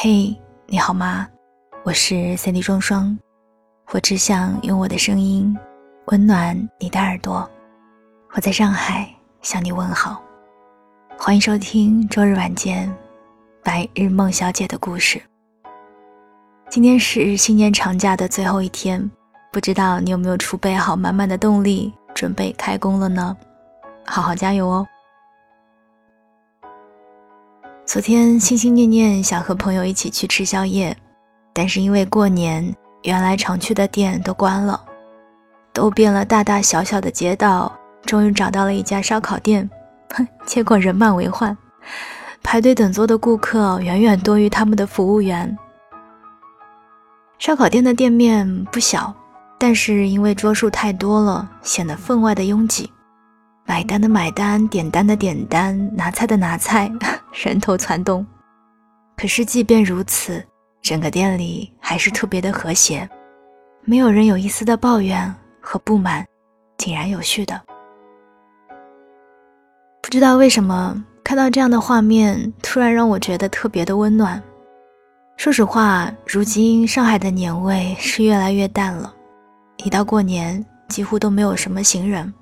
嘿，你好吗？我是 Cindy 双双，我只想用我的声音温暖你的耳朵。我在上海向你问好，欢迎收听周日晚间白日梦小姐的故事。今天是新年长假的最后一天，不知道你有没有储备好满满的动力，准备开工了呢？好好加油哦！昨天心心念念想和朋友一起去吃宵夜，但是因为过年，原来常去的店都关了，都变了大大小小的街道，终于找到了一家烧烤店，哼结果人满为患，排队等座的顾客远远多于他们的服务员。烧烤店的店面不小，但是因为桌数太多了，显得分外的拥挤。买单的买单，点单的点单，拿菜的拿菜，人头攒动。可是即便如此，整个店里还是特别的和谐，没有人有一丝的抱怨和不满，井然有序的。不知道为什么，看到这样的画面，突然让我觉得特别的温暖。说实话，如今上海的年味是越来越淡了，一到过年，几乎都没有什么行人。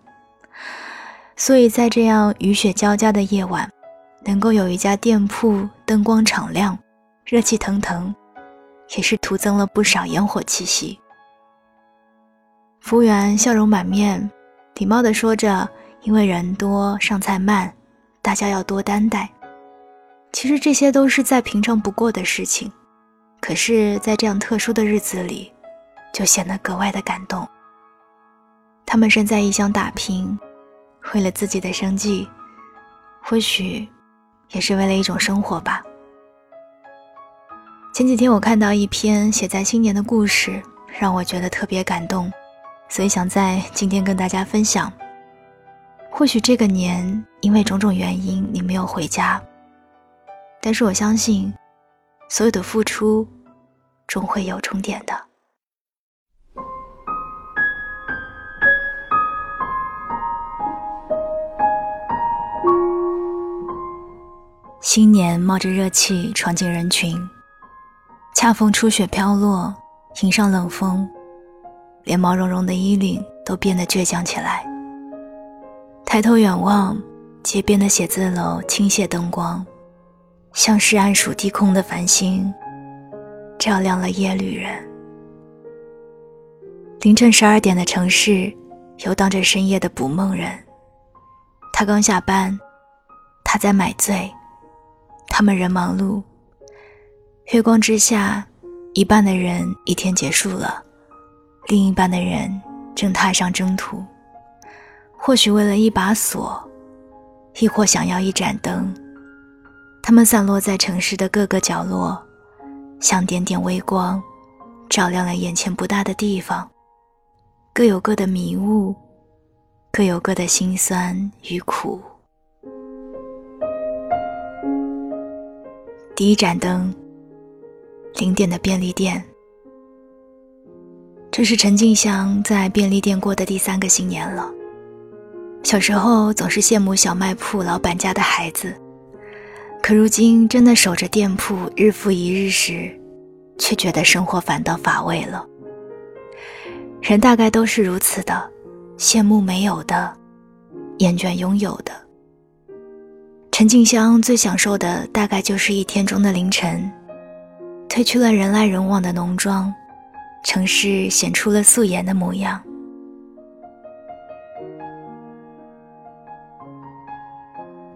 所以在这样雨雪交加的夜晚，能够有一家店铺灯光敞亮、热气腾腾，也是徒增了不少烟火气息。服务员笑容满面，礼貌地说着：“因为人多，上菜慢，大家要多担待。”其实这些都是再平常不过的事情，可是，在这样特殊的日子里，就显得格外的感动。他们身在异乡打拼。为了自己的生计，或许也是为了一种生活吧。前几天我看到一篇写在新年的故事，让我觉得特别感动，所以想在今天跟大家分享。或许这个年因为种种原因你没有回家，但是我相信，所有的付出终会有终点的。新年冒着热气闯进人群，恰逢初雪飘落，迎上冷风，连毛茸茸的衣领都变得倔强起来。抬头远望，街边的写字楼倾泻灯光，像是暗属低空的繁星，照亮了夜旅人。凌晨十二点的城市，游荡着深夜的捕梦人。他刚下班，他在买醉。他们仍忙碌，月光之下，一半的人一天结束了，另一半的人正踏上征途。或许为了一把锁，亦或想要一盏灯，他们散落在城市的各个角落，像点点微光，照亮了眼前不大的地方。各有各的迷雾，各有各的辛酸与苦。第一盏灯，零点的便利店。这是陈静香在便利店过的第三个新年了。小时候总是羡慕小卖铺老板家的孩子，可如今真的守着店铺日复一日时，却觉得生活反倒乏味了。人大概都是如此的，羡慕没有的，厌倦拥有的。陈静香最享受的大概就是一天中的凌晨，褪去了人来人往的浓妆，城市显出了素颜的模样。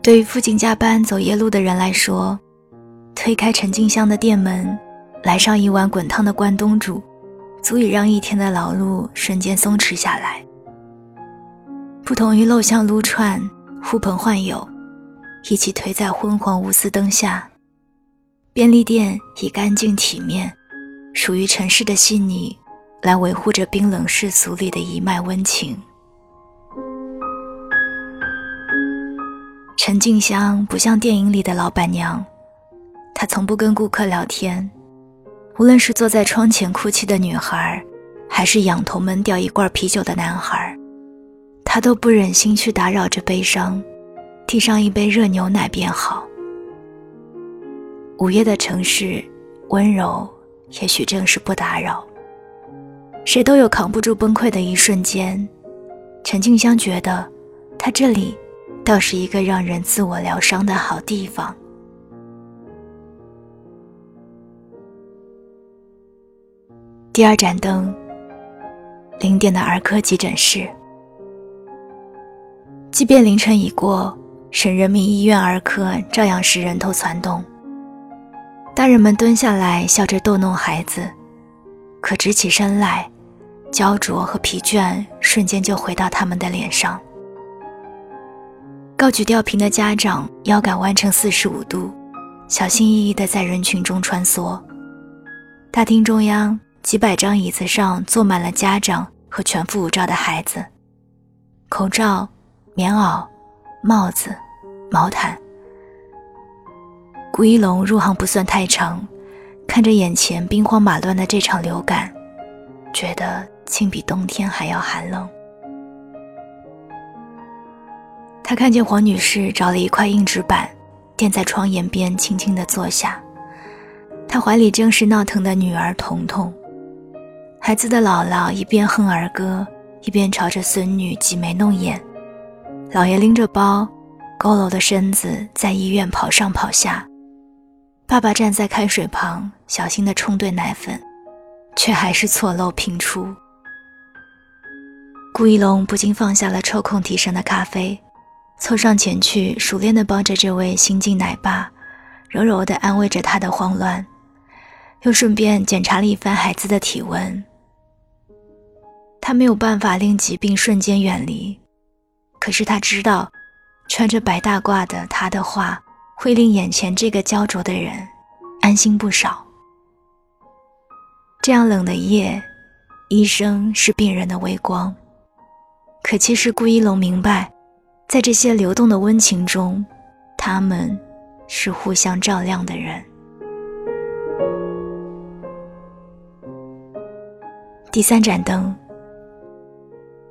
对于附近加班走夜路的人来说，推开陈静香的店门，来上一碗滚烫的关东煮，足以让一天的劳碌瞬间松弛下来。不同于陋巷撸串，呼朋唤友。一起推在昏黄无丝灯下，便利店以干净体面、属于城市的细腻，来维护着冰冷世俗里的一脉温情。陈静香不像电影里的老板娘，她从不跟顾客聊天，无论是坐在窗前哭泣的女孩，还是仰头闷掉一罐啤酒的男孩，她都不忍心去打扰这悲伤。递上一杯热牛奶便好。午夜的城市温柔，也许正是不打扰。谁都有扛不住崩溃的一瞬间。陈静香觉得，他这里倒是一个让人自我疗伤的好地方。第二盏灯，零点的儿科急诊室。即便凌晨已过，省人民医院儿科照样是人头攒动。大人们蹲下来笑着逗弄孩子，可直起身来，焦灼和疲倦瞬间就回到他们的脸上。高举吊瓶的家长腰杆弯成四十五度，小心翼翼地在人群中穿梭。大厅中央。几百张椅子上坐满了家长和全副武装的孩子，口罩、棉袄、帽子、毛毯。顾一龙入行不算太长，看着眼前兵荒马乱的这场流感，觉得竟比冬天还要寒冷。他看见黄女士找了一块硬纸板，垫在窗沿边，轻轻地坐下。她怀里正是闹腾的女儿彤彤。孩子的姥姥一边哼儿歌，一边朝着孙女挤眉弄眼。姥爷拎着包，佝偻的身子在医院跑上跑下。爸爸站在开水旁，小心地冲兑奶粉，却还是错漏频出。顾一龙不禁放下了抽空提神的咖啡，凑上前去，熟练地帮着这位新晋奶爸，柔柔地安慰着他的慌乱，又顺便检查了一番孩子的体温。他没有办法令疾病瞬间远离，可是他知道，穿着白大褂的他的话会令眼前这个焦灼的人安心不少。这样冷的夜，医生是病人的微光，可其实顾一龙明白，在这些流动的温情中，他们是互相照亮的人。第三盏灯。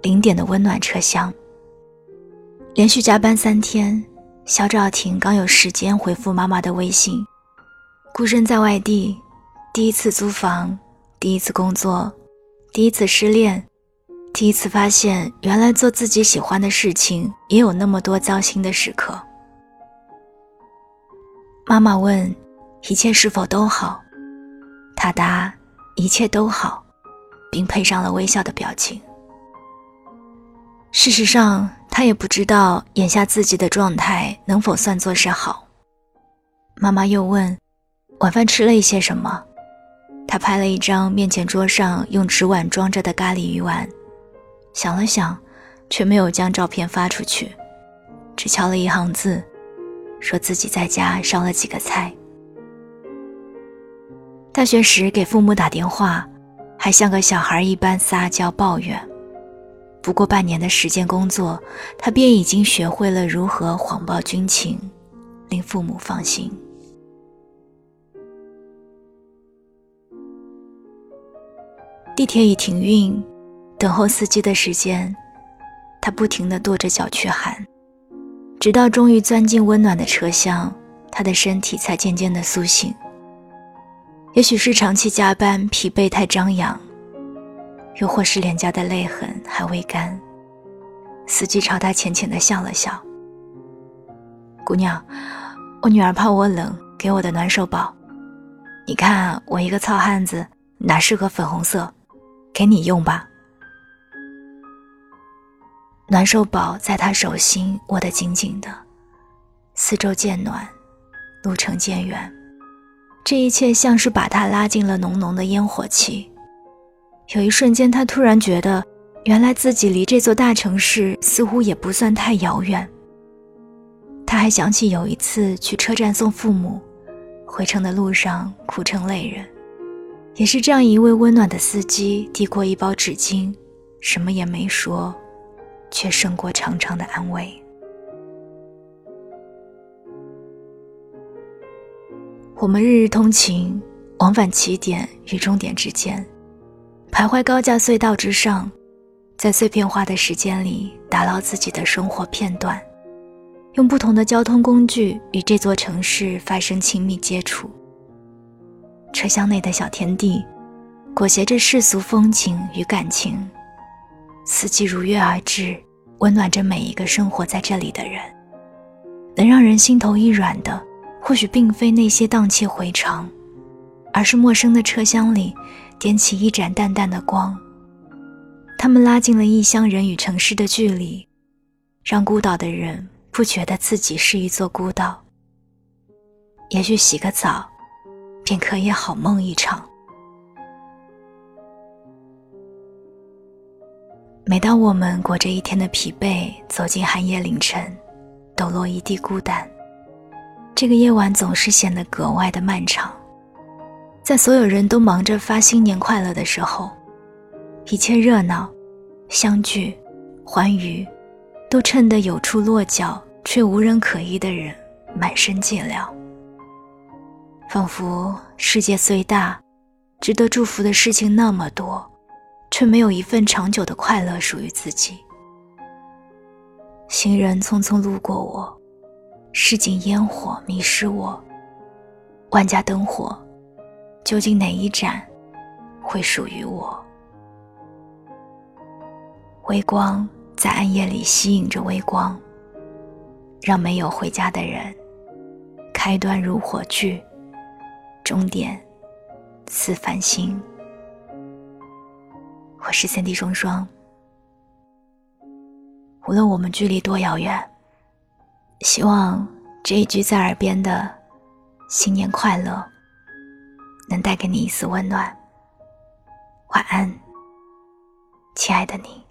零点的温暖车厢。连续加班三天，肖兆廷刚有时间回复妈妈的微信。孤身在外地，第一次租房，第一次工作，第一次失恋，第一次发现原来做自己喜欢的事情也有那么多糟心的时刻。妈妈问：“一切是否都好？”他答：“一切都好，并配上了微笑的表情。”事实上，他也不知道眼下自己的状态能否算作是好。妈妈又问：“晚饭吃了一些什么？”他拍了一张面前桌上用纸碗装着的咖喱鱼丸，想了想，却没有将照片发出去，只敲了一行字，说自己在家烧了几个菜。大学时给父母打电话，还像个小孩一般撒娇抱怨。不过半年的时间工作，他便已经学会了如何谎报军情，令父母放心。地铁已停运，等候司机的时间，他不停地跺着脚去喊，直到终于钻进温暖的车厢，他的身体才渐渐的苏醒。也许是长期加班，疲惫太张扬。又或是脸颊的泪痕还未干，司机朝他浅浅的笑了笑。姑娘，我女儿怕我冷，给我的暖手宝。你看我一个糙汉子，哪适合粉红色？给你用吧。暖手宝在他手心握得紧紧的，四周渐暖，路程渐远，这一切像是把他拉进了浓浓的烟火气。有一瞬间，他突然觉得，原来自己离这座大城市似乎也不算太遥远。他还想起有一次去车站送父母，回程的路上哭成泪人，也是这样一位温暖的司机递过一包纸巾，什么也没说，却胜过长长的安慰。我们日日通勤，往返起点与终点之间。徘徊高架隧道之上，在碎片化的时间里打捞自己的生活片段，用不同的交通工具与这座城市发生亲密接触。车厢内的小天地，裹挟着世俗风情与感情，四季如约而至，温暖着每一个生活在这里的人。能让人心头一软的，或许并非那些荡气回肠，而是陌生的车厢里点起一盏淡淡的光。他们拉近了异乡人与城市的距离，让孤岛的人不觉得自己是一座孤岛。也许洗个澡，便可以好梦一场。每当我们裹着一天的疲惫走进寒夜凌晨。抖落一地孤单，这个夜晚总是显得格外的漫长。在所有人都忙着发新年快乐的时候，一切热闹、相聚、欢愉，都衬得有处落脚却无人可依的人满身寂寥。仿佛世界虽大，值得祝福的事情那么多，却没有一份长久的快乐属于自己。行人匆匆路过我，市井烟火迷失我。万家灯火，究竟哪一盏会属于我？微光在暗夜里吸引着微光，让没有回家的人，开端如火炬，终点似繁星。我是三弟双双。无论我们距离多遥远，希望这一句在耳边的“新年快乐”能带给你一丝温暖。晚安，亲爱的你。